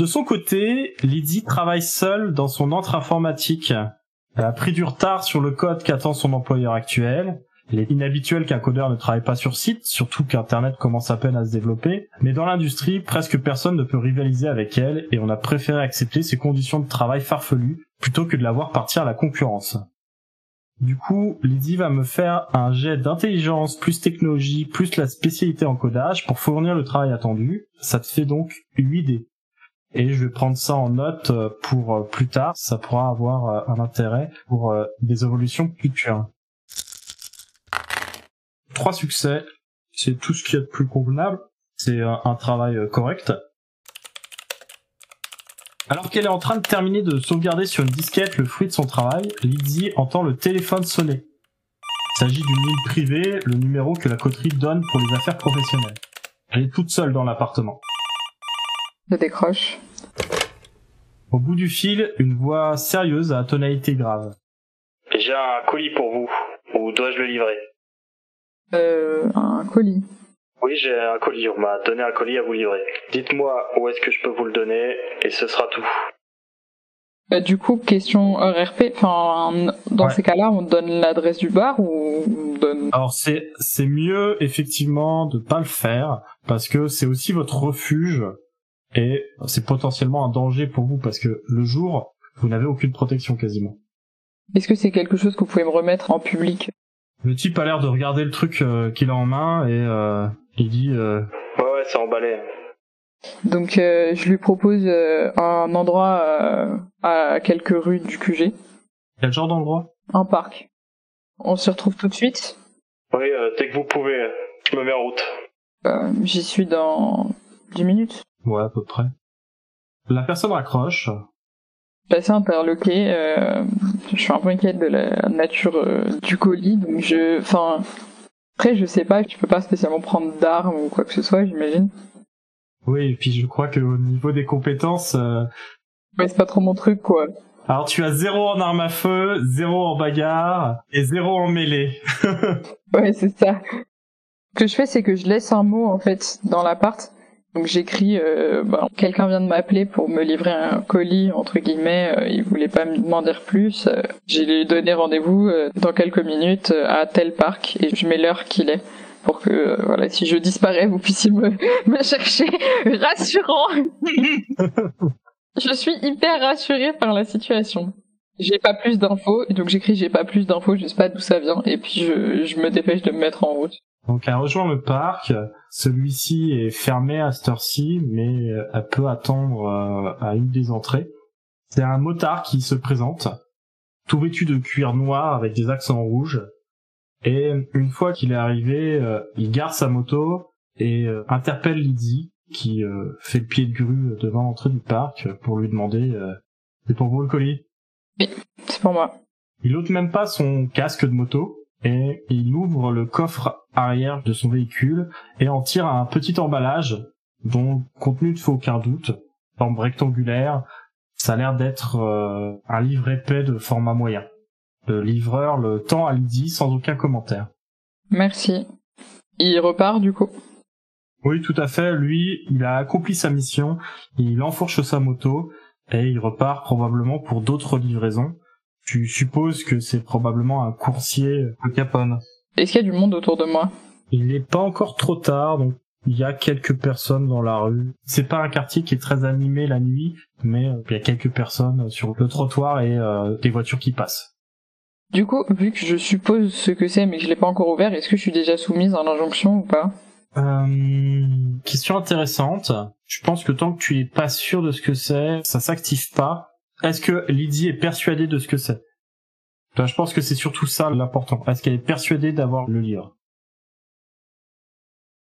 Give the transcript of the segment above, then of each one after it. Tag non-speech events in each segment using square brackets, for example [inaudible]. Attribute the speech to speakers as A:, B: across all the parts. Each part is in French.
A: De son côté, Lydie travaille seule dans son entre informatique. Elle a pris du retard sur le code qu'attend son employeur actuel. Il est inhabituel qu'un codeur ne travaille pas sur site, surtout qu'Internet commence à peine à se développer. Mais dans l'industrie, presque personne ne peut rivaliser avec elle et on a préféré accepter ses conditions de travail farfelues plutôt que de la voir partir à la concurrence. Du coup, Lydie va me faire un jet d'intelligence plus technologie plus la spécialité en codage pour fournir le travail attendu. Ça te fait donc 8 dés et je vais prendre ça en note euh, pour euh, plus tard. Ça pourra avoir euh, un intérêt pour des évolutions futures. Trois succès, c'est tout ce qu'il y a de plus convenable. C'est un travail correct. Alors qu'elle est en train de terminer de sauvegarder sur une disquette le fruit de son travail, Lydie entend le téléphone sonner. Il s'agit d'une ligne privée, le numéro que la coterie donne pour les affaires professionnelles. Elle est toute seule dans l'appartement.
B: Je décroche.
A: Au bout du fil, une voix sérieuse à tonalité grave.
C: J'ai un colis pour vous. Où dois-je le livrer
B: Euh, un colis.
C: Oui, j'ai un colis. On m'a donné un colis à vous livrer. Dites-moi où est-ce que je peux vous le donner et ce sera tout.
B: Euh, du coup, question RRP. Enfin, dans ces cas-là, on donne l'adresse du bar ou on donne.
A: Alors c'est c'est mieux effectivement de pas le faire parce que c'est aussi votre refuge et c'est potentiellement un danger pour vous parce que le jour, vous n'avez aucune protection quasiment.
B: Est-ce que c'est quelque chose que vous pouvez me remettre en public?
A: Le type a l'air de regarder le truc euh, qu'il a en main et euh, il dit euh...
C: Ouais ouais c'est emballé.
B: Donc euh, je lui propose un endroit à quelques rues du QG.
A: Quel genre d'endroit?
B: Un parc. On se retrouve tout de suite?
C: Oui, dès que vous pouvez, je me mets en route.
B: J'y suis dans 10 minutes.
A: Ouais, à peu près. La personne raccroche.
B: Je suis assez interloqué. Euh, je suis un peu inquiète de la nature euh, du colis, donc je. Enfin. Après, je sais pas, tu peux pas spécialement prendre d'armes ou quoi que ce soit, j'imagine.
A: Oui, et puis je crois que au niveau des compétences. Euh...
B: Ouais, c'est pas trop mon truc, quoi.
A: Alors tu as zéro en arme à feu, zéro en bagarre et zéro en mêlée. [laughs]
B: ouais, c'est ça. Ce que je fais, c'est que je laisse un mot en fait dans l'appart donc j'écris, euh, bah, quelqu'un vient de m'appeler pour me livrer un colis entre guillemets. Euh, il voulait pas me demander plus. Euh, j'ai donné rendez-vous euh, dans quelques minutes à tel parc et je mets l'heure qu'il est pour que voilà si je disparais vous puissiez me, [laughs] me chercher. Rassurant. [laughs] je suis hyper rassurée par la situation. J'ai pas plus d'infos, donc j'écris j'ai pas plus d'infos, je sais pas d'où ça vient, et puis je, je me dépêche de me mettre en route.
A: Donc elle rejoint le parc. Celui-ci est fermé à cette heure-ci, mais elle peut attendre euh, à une des entrées. C'est un motard qui se présente, tout vêtu de cuir noir avec des accents rouges. Et une fois qu'il est arrivé, euh, il garde sa moto et euh, interpelle Lydie, qui fait le pied de grue devant l'entrée du parc pour lui demander c'est pour vous le colis?
B: Oui, c'est pour moi.
A: Il ôte même pas son casque de moto et il ouvre le coffre arrière de son véhicule et en tire un petit emballage dont le contenu ne fait aucun doute, forme rectangulaire. Ça a l'air d'être euh, un livre épais de format moyen. Le livreur le tend à Lydie sans aucun commentaire.
B: Merci. Il repart du coup
A: Oui, tout à fait. Lui, il a accompli sa mission, il enfourche sa moto et il repart probablement pour d'autres livraisons tu supposes que c'est probablement un coursier à Capone.
B: Est-ce qu'il y a du monde autour de moi?
A: Il n'est pas encore trop tard, donc il y a quelques personnes dans la rue. C'est pas un quartier qui est très animé la nuit, mais euh, il y a quelques personnes sur le trottoir et euh, des voitures qui passent.
B: Du coup, vu que je suppose ce que c'est mais que je l'ai pas encore ouvert, est-ce que je suis déjà soumise à l'injonction ou pas?
A: Euh, question intéressante. Je pense que tant que tu es pas sûr de ce que c'est, ça s'active pas? Est-ce que Lydie est persuadée de ce que c'est? Toi, Je pense que c'est surtout ça l'important. Est-ce qu'elle est persuadée d'avoir le livre?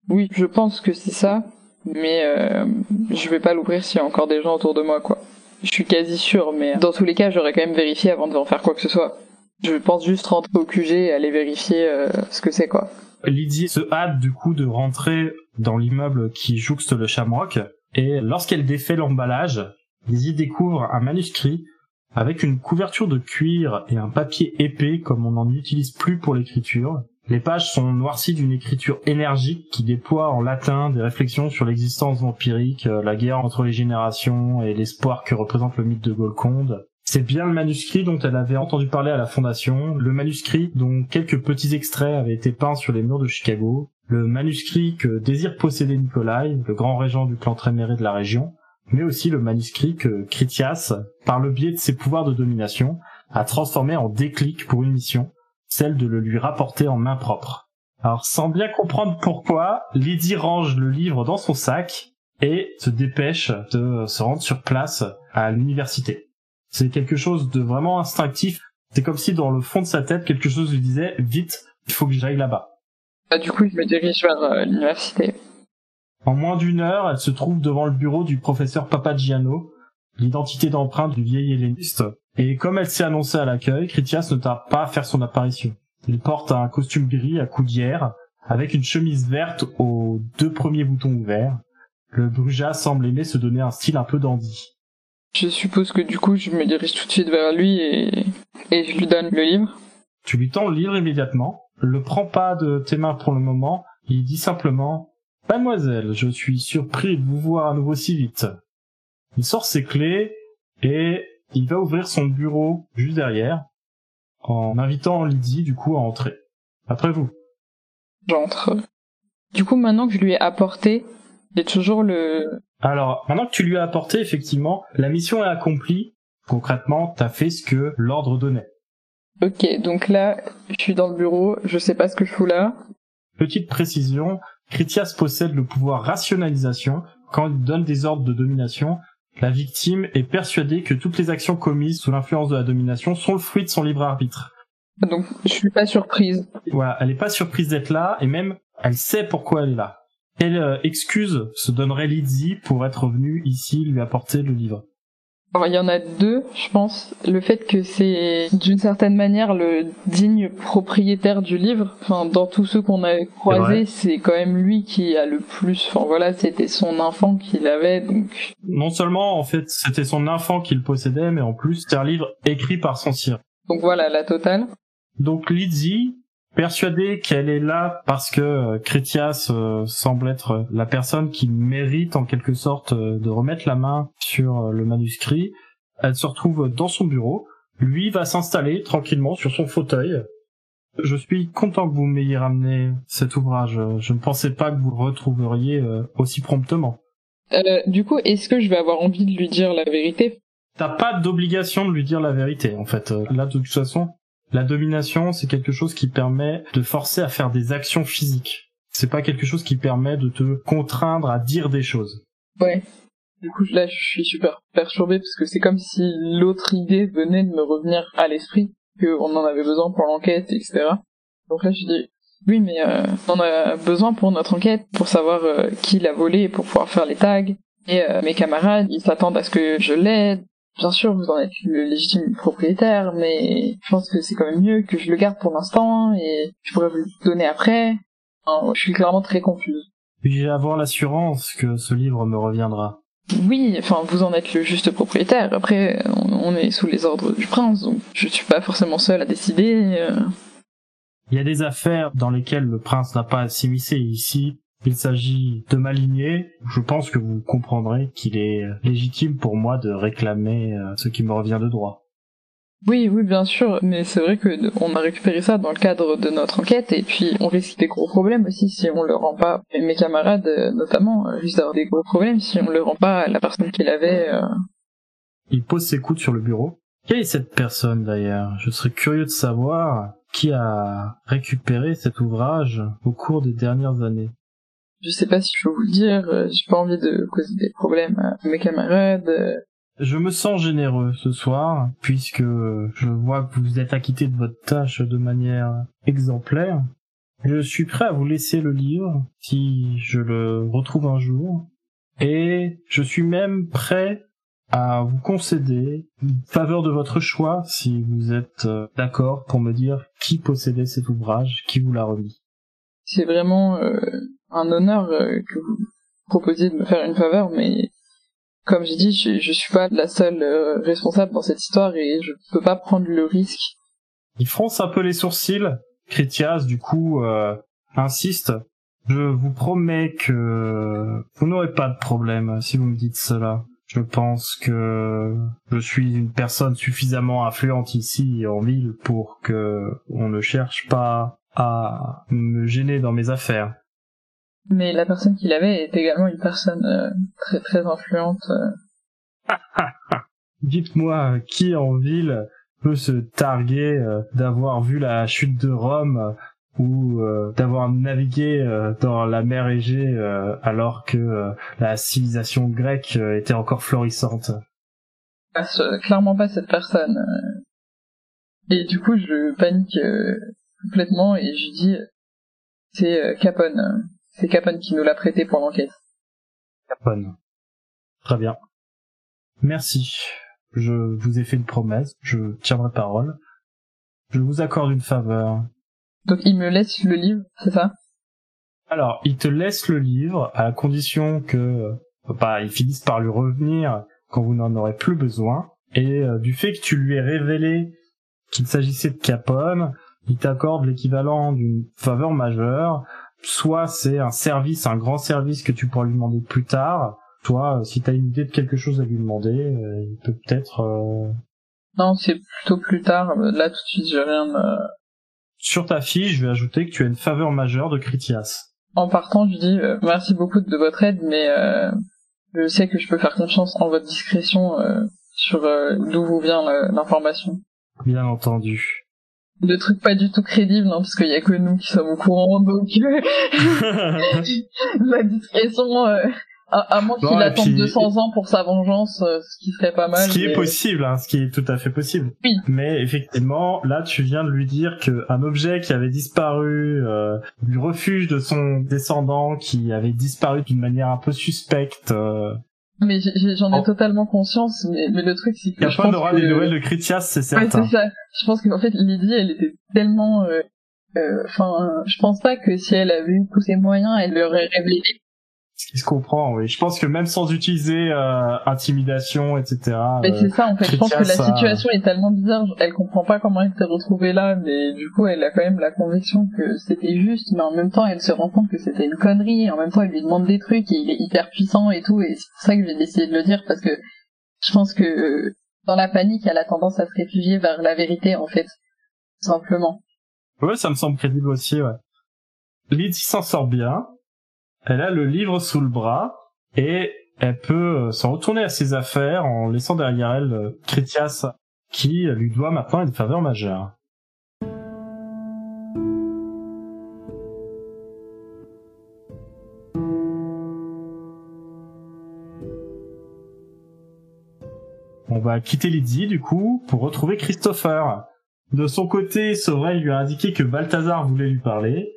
B: Oui, je pense que c'est ça, mais euh, je vais pas l'ouvrir s'il y a encore des gens autour de moi, quoi. Je suis quasi sûre, mais dans tous les cas, j'aurais quand même vérifié avant de faire quoi que ce soit. Je pense juste rentrer au QG et aller vérifier euh, ce que c'est, quoi.
A: Lydie se hâte du coup de rentrer dans l'immeuble qui jouxte le Shamrock et lorsqu'elle défait l'emballage, Lydie découvre un manuscrit avec une couverture de cuir et un papier épais comme on n'en utilise plus pour l'écriture. Les pages sont noircies d'une écriture énergique qui déploie en latin des réflexions sur l'existence vampirique, euh, la guerre entre les générations et l'espoir que représente le mythe de Golconde. C'est bien le manuscrit dont elle avait entendu parler à la fondation, le manuscrit dont quelques petits extraits avaient été peints sur les murs de Chicago, le manuscrit que désire posséder Nikolai, le grand régent du clan Tréméré de la région, mais aussi le manuscrit que Critias, par le biais de ses pouvoirs de domination, a transformé en déclic pour une mission, celle de le lui rapporter en main propre. Alors sans bien comprendre pourquoi, Lydie range le livre dans son sac et se dépêche de se rendre sur place à l'université. C'est quelque chose de vraiment instinctif. C'est comme si dans le fond de sa tête, quelque chose lui disait vite, il faut que j'aille là-bas.
B: Bah, du coup, je me dirige vers euh, l'université.
A: En moins d'une heure, elle se trouve devant le bureau du professeur Papagiano, l'identité d'emprunt du vieil helléniste. Et comme elle s'est annoncée à l'accueil, Critias ne tarde pas à faire son apparition. Il porte un costume gris à coudière, avec une chemise verte aux deux premiers boutons ouverts. Le Bruja semble aimer se donner un style un peu dandy.
B: Je suppose que du coup, je me dirige tout de suite vers lui et, et je lui donne le livre.
A: Tu lui tends le livre immédiatement, le prends pas de tes mains pour le moment, il dit simplement Mademoiselle, je suis surpris de vous voir à nouveau si vite. Il sort ses clés et il va ouvrir son bureau juste derrière en invitant Lydie du coup à entrer. Après vous.
B: J'entre. Du coup, maintenant que je lui ai apporté, j'ai toujours le...
A: Alors, maintenant que tu lui as apporté, effectivement, la mission est accomplie. Concrètement, t'as fait ce que l'ordre donnait.
B: Ok, donc là, je suis dans le bureau, je sais pas ce que je fous là.
A: Petite précision, Critias possède le pouvoir rationalisation. Quand il donne des ordres de domination, la victime est persuadée que toutes les actions commises sous l'influence de la domination sont le fruit de son libre arbitre.
B: Donc, je suis pas surprise.
A: Voilà, elle est pas surprise d'être là, et même, elle sait pourquoi elle est là. Quelle euh, excuse se donnerait Lydie pour être venue ici lui apporter le livre?
B: Il y en a deux, je pense. Le fait que c'est d'une certaine manière le digne propriétaire du livre. Enfin, dans tous ceux qu'on a croisés, c'est quand même lui qui a le plus. Enfin voilà, c'était son enfant qu'il avait, donc
A: Non seulement, en fait, c'était son enfant qui le possédait, mais en plus, c'est un livre écrit par son sire.
B: donc voilà la totale.
A: Donc Lydie, persuadée qu'elle est là parce que euh, Critias euh, semble être la personne qui mérite en quelque sorte euh, de remettre la main sur euh, le manuscrit, elle se retrouve dans son bureau. Lui va s'installer tranquillement sur son fauteuil. Je suis content que vous m'ayez ramené cet ouvrage. Je ne pensais pas que vous le retrouveriez aussi promptement.
B: Euh, du coup, est-ce que je vais avoir envie de lui dire la vérité?
A: T'as pas d'obligation de lui dire la vérité, en fait. Là, de toute façon, la domination, c'est quelque chose qui permet de forcer à faire des actions physiques. C'est pas quelque chose qui permet de te contraindre à dire des choses.
B: Ouais. Du coup, là, je suis super perturbée parce que c'est comme si l'autre idée venait de me revenir à l'esprit, qu'on en avait besoin pour l'enquête, etc. Donc là, je dis, oui, mais euh, on en a besoin pour notre enquête, pour savoir euh, qui l'a volé, pour pouvoir faire les tags. Et euh, mes camarades, ils s'attendent à ce que je l'aide. Bien sûr, vous en êtes le légitime propriétaire, mais je pense que c'est quand même mieux que je le garde pour l'instant et je pourrais vous le donner après. Enfin, je suis clairement très confuse.
A: Puis-je avoir l'assurance que ce livre me reviendra
B: Oui, enfin, vous en êtes le juste propriétaire. Après, on, est sous les ordres du prince, donc je suis pas forcément seule à décider. euh.
A: Il y a des affaires dans lesquelles le prince n'a pas à s'immiscer. Ici, il s'agit de m'aligner. Je pense que vous comprendrez qu'il est légitime pour moi de réclamer euh, ce qui me revient de droit.
B: Oui, oui, bien sûr, mais c'est vrai que de- on a récupéré ça dans le cadre de notre enquête, et puis on risque des gros problèmes aussi si on le rend pas. Et mes camarades, euh, notamment, euh, risquent d'avoir des gros problèmes si on le rend pas à la personne qui l'avait. euh.
A: Il pose ses coudes sur le bureau. Quelle est cette personne d'ailleurs? Je serais curieux de savoir qui a récupéré cet ouvrage au cours des dernières années.
B: Je sais pas si je peux vous le dire, euh, j'ai pas envie de causer des problèmes à mes camarades. euh.
A: Je me sens généreux ce soir, puisque je vois que vous êtes acquitté de votre tâche de manière exemplaire. Je suis prêt à vous laisser le livre, si je le retrouve un jour, et je suis même prêt à vous concéder une faveur de votre choix, si vous êtes euh, d'accord pour me dire qui possédait cet ouvrage, qui vous l'a remis.
B: C'est vraiment euh, un honneur euh, que vous proposiez de me faire une faveur, mais comme j'ai dit, je, suis pas la seule euh, responsable dans cette histoire et je peux pas prendre le risque.
A: Il fronce un peu les sourcils. Critias, du coup, euh, insiste. Je vous promets que vous n'aurez pas de problème si vous me dites cela. Je pense que je suis une personne suffisamment influente ici en ville pour que on ne cherche pas à me gêner dans mes affaires.
B: Mais la personne qui l'avait est également une personne euh, très très influente. euh. [laughs]
A: Dites-moi qui en ville peut se targuer euh, d'avoir vu la chute de Rome ou euh, d'avoir navigué dans la mer Égée alors que la civilisation grecque était encore florissante?
B: Ah, clairement pas cette personne. Et du coup, je panique complètement et je dis c'est Capone. C'est Capone qui nous l'a prêté pour l'enquête.
A: Capone. Très bien. Merci. Je vous ai fait une promesse, je tiendrai parole. Je vous accorde une faveur.
B: Donc il me laisse le livre, c'est ça?
A: Alors, il te laisse le livre à la condition que euh, bah, il finisse par lui revenir quand vous n'en aurez plus besoin. Et euh, du fait que tu lui aies révélé qu'il s'agissait de Capone, il t'accorde l'équivalent d'une faveur majeure. Soit c'est un service, un grand service que tu pourras lui demander plus tard. Toi, euh, si tu as une idée de quelque chose à lui demander, euh, il peut peut-être... euh,
B: Non, c'est plutôt plus tard. Là tout de suite, j'ai rien. euh.
A: Sur ta fiche, je vais ajouter que tu as une faveur majeure de Critias.
B: En partant, je dis merci beaucoup de votre aide, mais je sais que je peux faire confiance en votre discrétion sur d'où vous vient l'information.
A: Bien entendu.
B: De trucs pas du tout crédibles, hein, parce qu'il y a que nous qui sommes au courant, donc euh, [laughs] la discrétion, euh, à, à moins qu'il attende
A: puis-
B: 200 ans pour sa vengeance, euh, ce qui serait pas mal.
A: Ce qui est possible, hein, ce qui est tout à fait possible.
B: Oui.
A: Mais effectivement, là, tu viens de lui dire que un objet qui avait disparu euh, du refuge de son descendant, qui avait disparu d'une manière un peu suspecte, euh,
B: Mais j'en ai
A: Oh.
B: totalement conscience, mais, mais le truc c'est que je pense
A: aura
B: que...
A: des nouvelles de Critias, c'est
B: Ouais,
A: certain.
B: c'est ça. Je pense qu'en fait, Lydie, elle était tellement... euh, euh, Enfin, je pense pas que si elle avait eu tous ses moyens, elle l'aurait révélé.
A: Ce qui se comprend, oui. Je pense que même sans utiliser euh, intimidation, etc.
B: Mais
A: euh,
B: c'est ça, en fait. Je pense que la situation est tellement bizarre, elle comprend pas comment elle s'est retrouvée là, mais du coup, elle a quand même la conviction que c'était juste, mais en même temps, elle se rend compte que c'était une connerie, et en même temps, elle lui demande des trucs, et il est hyper puissant et tout, et c'est pour ça que j'ai décidé de le dire, parce que je pense que dans la panique, elle a tendance à se réfugier vers la vérité, en fait. Simplement.
A: Ouais, ça me semble crédible aussi, ouais. Lydie s'en sort bien. Elle a le livre sous le bras et elle peut euh, s'en retourner à ses affaires en laissant derrière elle euh, Critias qui lui doit maintenant une faveur majeure. On va quitter Lydie du coup pour retrouver Christopher. De son côté, Sovrel lui a indiqué que Balthazar voulait lui parler.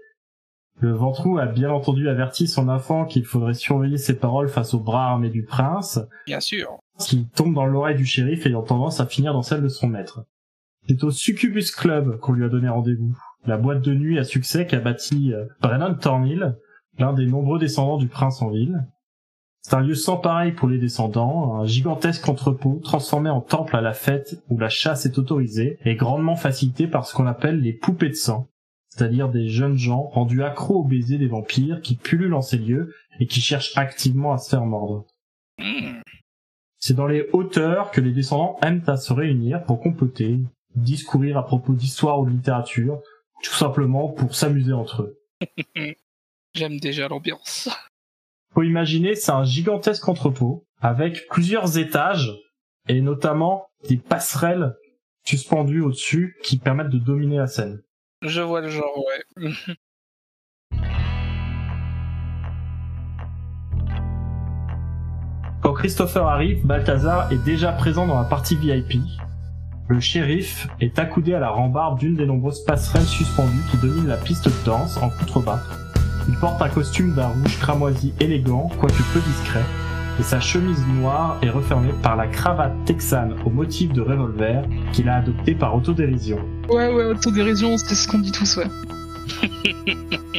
A: Le ventrou a bien entendu averti son enfant qu'il faudrait surveiller ses paroles face au bras armé du prince,
D: Bien sûr.
A: qui tombe dans l'oreille du shérif ayant tendance à finir dans celle de son maître. C'est au Succubus Club qu'on lui a donné rendez-vous, la boîte de nuit à succès qu'a bâti euh, Brennan Thornhill, l'un des nombreux descendants du prince en ville. C'est un lieu sans pareil pour les descendants, un gigantesque entrepôt transformé en temple à la fête où la chasse est autorisée et grandement facilité par ce qu'on appelle les poupées de sang, c'est-à-dire des jeunes gens rendus accros au baiser des vampires qui pullulent en ces lieux et qui cherchent activement à se faire mordre.
D: Hmm.
A: C'est dans les hauteurs que les descendants aiment à se réunir pour comploter, discourir à propos d'histoire ou de littérature, tout simplement pour s'amuser entre eux. [laughs]
D: J'aime déjà l'ambiance.
A: Faut imaginer, c'est un gigantesque entrepôt avec plusieurs étages et notamment des passerelles suspendues au-dessus qui permettent de dominer la scène.
D: Je vois le genre, ouais. [laughs]
A: Quand Christopher arrive, Balthazar est déjà présent dans la partie VIP. Le shérif est accoudé à la rambarde d'une des nombreuses passerelles suspendues qui dominent la piste de danse en contrebas. Il porte un costume d'un rouge cramoisi élégant, quoique peu discret, et sa chemise noire est refermée par la cravate texane au motif de revolver qu'il a adopté par autodérision.
E: Ouais, ouais, autodérision, c'est ce qu'on dit tous, ouais. [laughs]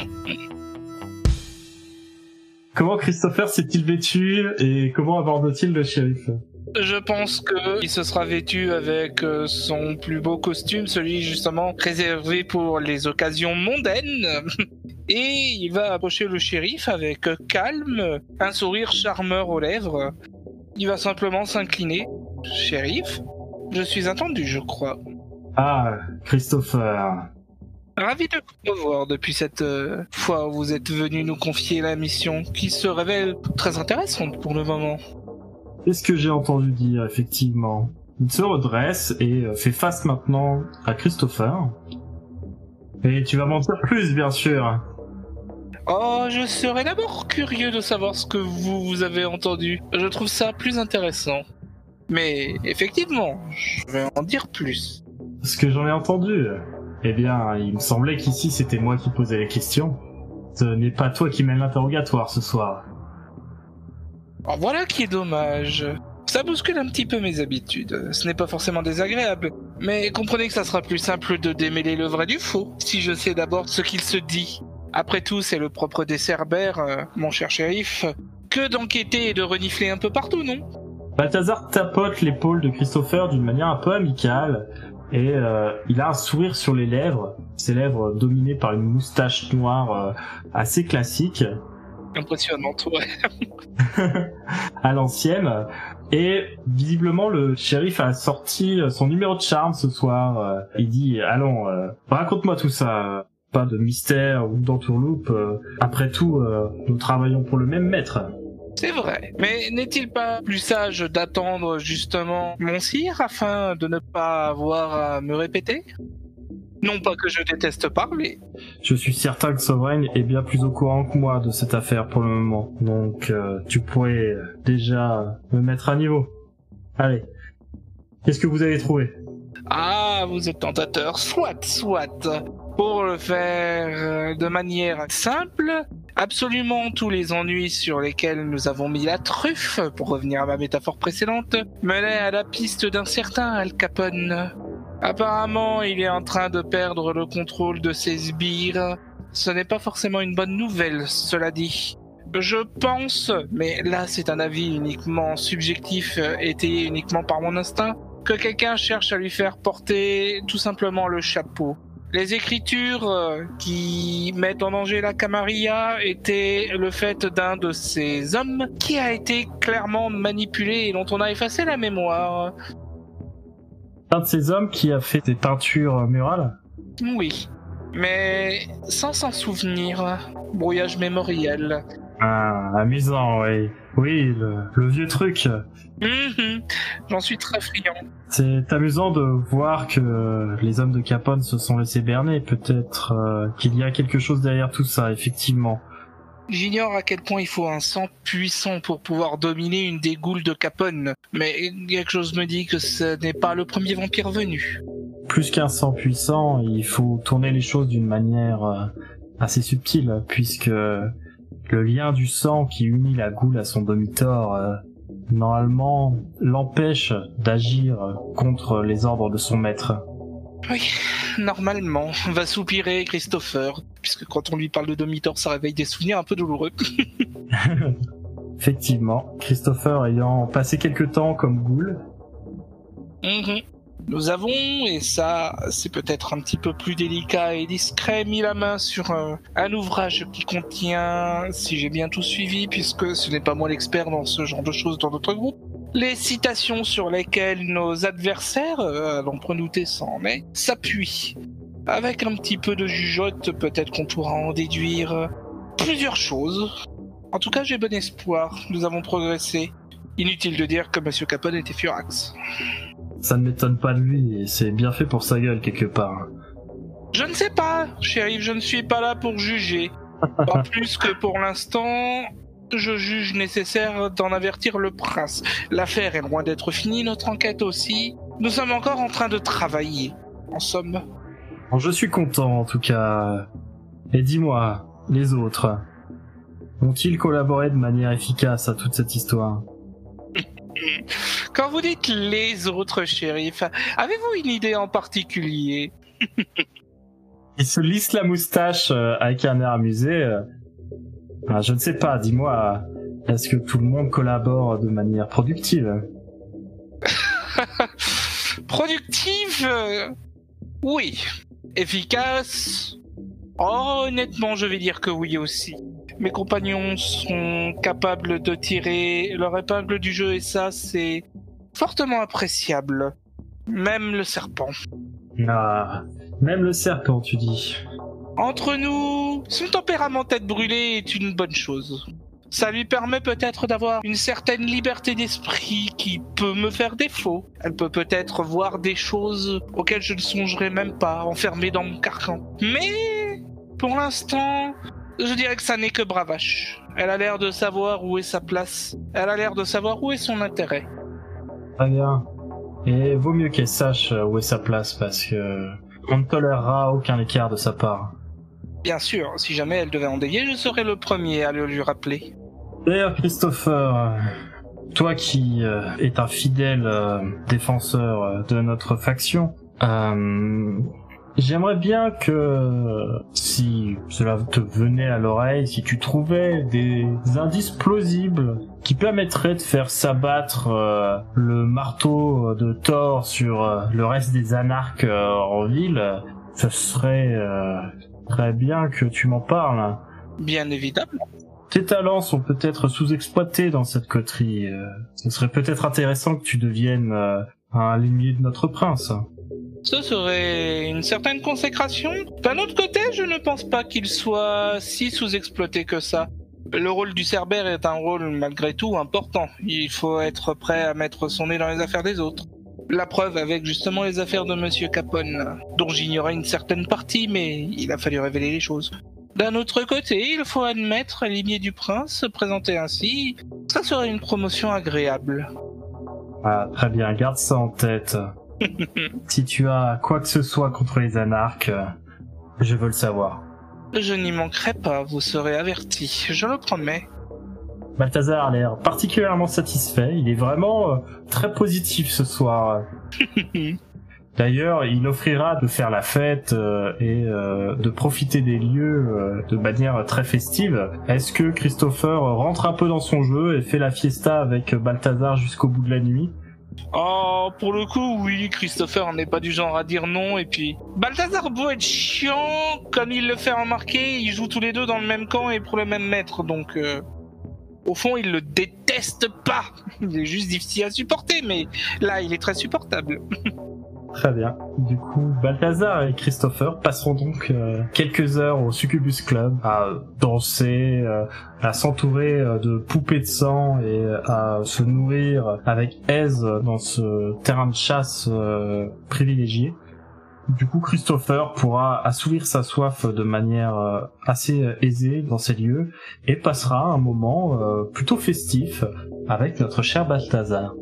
A: Comment Christopher s'est-il vêtu et comment aborde-t-il le shérif?
D: Je pense que il se sera vêtu avec euh, son plus beau costume, celui justement réservé pour les occasions mondaines. [laughs] Et il va approcher le shérif avec calme, un sourire charmeur aux lèvres. Il va simplement s'incliner. Shérif, je suis attendu, je crois.
A: Ah, Christopher.
D: Ravi de vous revoir depuis cette euh, fois où vous êtes venu nous confier la mission, qui se révèle très intéressante pour le moment.
A: C'est ce que j'ai entendu dire, effectivement? Il se redresse et euh, fait face maintenant à Christopher. Et tu vas mentir plus, bien sûr.
D: Oh, je serais d'abord curieux de savoir ce que vous, vous avez entendu. Je trouve ça plus intéressant. Mais effectivement, je vais en dire plus.
A: Ce que j'en ai entendu. Eh bien, il me semblait qu'ici c'était moi qui posais les questions. Ce n'est pas toi qui mène l'interrogatoire ce soir.
D: Oh, voilà qui est dommage. Ça bouscule un petit peu mes habitudes. Ce n'est pas forcément désagréable. Mais comprenez que ça sera plus simple de démêler le vrai du faux si je sais d'abord ce qu'il se dit. Après tout, c'est le propre des Cerbères, euh, mon cher shérif, que d'enquêter et de renifler un peu partout, non?
A: Balthazar tapote l'épaule de Christopher d'une manière un peu amicale et euh, il a un sourire sur les lèvres, ses lèvres dominées par une moustache noire euh, assez classique
D: Impressionnante, ouais. [laughs]
A: à l'ancienne. Et visiblement, le shérif a sorti son numéro de charme ce soir. Euh, Il dit, allons, euh, raconte-moi tout ça. Pas de mystère ou d'entourloupe. euh, Après tout, euh, nous travaillons pour le même maître.
D: C'est vrai. Mais n'est-il pas plus sage d'attendre justement mon sire afin de ne pas avoir à me répéter? Non pas que je déteste parler.
A: Je suis certain que Sovereign est bien plus au courant que moi de cette affaire pour le moment. Donc, euh, tu pourrais déjà me mettre à niveau. Allez. Qu'est-ce que vous avez trouvé?
D: Ah, vous êtes tentateur. Soit, soit. Pour le faire euh, de manière simple, absolument tous les ennuis sur lesquels nous avons mis la truffe, pour revenir à ma métaphore précédente, menaient à la piste d'un certain Al Capone. Apparemment, il est en train de perdre le contrôle de ses sbires. Ce n'est pas forcément une bonne nouvelle, cela dit. Je pense, mais là c'est un avis uniquement subjectif, euh, étayé uniquement par mon instinct, que quelqu'un cherche à lui faire porter tout simplement le chapeau. Les écritures euh, qui mettent en danger la Camarilla étaient le fait d'un de ces hommes qui a été clairement manipulé et dont on a effacé la mémoire.
A: Un de ces hommes qui a fait des peintures murales
D: Oui, mais sans s'en souvenir. Brouillage mémoriel.
A: Ah, amusant, oui. Oui, le, le vieux truc.
D: Mhm, J'en suis très friand.
A: C'est amusant de voir que les hommes de Capone se sont laissés berner. Peut-être euh, qu'il y a quelque chose derrière tout ça, effectivement.
D: J'ignore à quel point il faut un sang puissant pour pouvoir dominer une des goules de Capone, mais quelque chose me dit que ce n'est pas le premier vampire venu.
A: Plus qu'un sang puissant, il faut tourner les choses d'une manière euh, assez subtile, puisque le lien du sang qui unit la goule à son domitor, euh, normalement, l'empêche d'agir contre les ordres de son maître.
D: Oui, normalement, va soupirer Christopher, puisque quand on lui parle de Domitor, ça réveille des souvenirs un peu douloureux. [laughs]
A: Effectivement, Christopher ayant passé quelque temps comme goule,
D: Mhm. Nous avons, et ça c'est peut-être un petit peu plus délicat et discret, mis la main sur un, un ouvrage qui contient, si j'ai bien tout suivi, puisque ce n'est pas moi l'expert dans ce genre de choses dans notre groupe, les citations sur lesquelles nos adversaires, euh, allons prenouter ça en est, s'appuient. Avec un petit peu de jugeote, peut-être qu'on pourra en déduire euh, plusieurs choses. En tout cas, j'ai bon espoir, nous avons progressé. Inutile de dire que Monsieur Capone était furax.
A: Ça ne m'étonne pas de lui, et c'est bien fait pour sa gueule quelque part.
D: Je ne sais pas, shérif, je ne suis pas là pour juger. [laughs] Pas plus que pour l'instant, je juge nécessaire d'en avertir le prince. L'affaire est loin d'être finie, notre enquête aussi. Nous sommes encore en train de travailler. En somme.
A: Je suis content en tout cas. Et dis-moi, les autres, ont-ils collaboré de manière efficace à toute cette histoire? [laughs]
D: Quand vous dites les autres shérifs, avez-vous une idée en particulier [laughs]
A: Il se lisse la moustache euh, avec un air amusé. euh. Ah, je ne sais pas, dis-moi, est-ce que tout le monde collabore de manière productive [laughs]
D: Productive euh, Oui. Efficace Oh, honnêtement, je vais dire que oui aussi. Mes compagnons sont capables de tirer leur épingle du jeu et ça, c'est fortement appréciable. Même le serpent.
A: Ah, même le serpent, tu dis.
D: Entre nous, son tempérament tête brûlée est une bonne chose. Ça lui permet peut-être d'avoir une certaine liberté d'esprit qui peut me faire défaut. Elle peut peut-être voir des choses auxquelles je ne songerais même pas, enfermée dans mon carcan. Mais, pour l'instant, je dirais que ça n'est que bravache. Elle a l'air de savoir où est sa place. Elle a l'air de savoir où est son intérêt.
A: Très bien. Et vaut mieux qu'elle sache euh, où est sa place parce que on ne tolérera aucun écart de sa part.
D: Bien sûr, si jamais elle devait en dévier, je serais le premier à le lui rappeler.
A: D'ailleurs, Christopher, euh, toi qui euh, es un fidèle euh, défenseur euh, de notre faction, euh, j'aimerais bien que, si cela te venait à l'oreille, si tu trouvais des indices plausibles qui permettraient de faire s'abattre euh, le marteau de Thor sur euh, le reste des anarques euh, en ville, ce serait euh, très bien que tu m'en parles.
D: Bien évidemment.
A: Tes talents sont peut-être sous-exploités dans cette coterie. euh, Ce serait peut-être intéressant que tu deviennes euh, un lignée de notre prince.
D: Ce serait une certaine consécration. D'un autre côté, je ne pense pas qu'il soit si sous-exploité que ça. Le rôle du cerbère est un rôle malgré tout important. Il faut être prêt à mettre son nez dans les affaires des autres. La preuve avec justement les affaires de Monsieur Capone, dont j'ignorais une certaine partie, mais il a fallu révéler les choses. D'un autre côté, il faut admettre l'imier du prince se présenter ainsi, ça serait une promotion agréable.
A: Ah, très bien, garde ça en tête. [laughs] si tu as quoi que ce soit contre les anarques, je veux le savoir.
D: Je n'y manquerai pas, vous serez averti, je le promets.
A: Balthazar a l'air particulièrement satisfait. Il est vraiment euh, très positif ce soir. [laughs] D'ailleurs, il offrira de faire la fête euh, et euh, de profiter des lieux euh, de manière très festive. Est-ce que Christopher rentre un peu dans son jeu et fait la fiesta avec Balthazar jusqu'au bout de la nuit?
D: Oh, pour le coup, oui, Christopher n'est pas du genre à dire non, et puis... Balthazar beau être chiant, comme il le fait remarquer, ils jouent tous les deux dans le même camp et pour le même maître, donc... euh, Au fond, il le déteste pas [laughs] Il est juste difficile à supporter, mais là, il est très supportable. [laughs]
A: Très bien. Du coup, Balthazar et Christopher passeront donc euh, quelques heures au Succubus Club à danser, euh, à s'entourer euh, de poupées de sang et à se nourrir avec aise dans ce terrain de chasse privilégié. Du coup, Christopher pourra assouvir sa soif de manière assez aisée dans ces lieux et passera un moment plutôt festif avec notre cher Balthazar.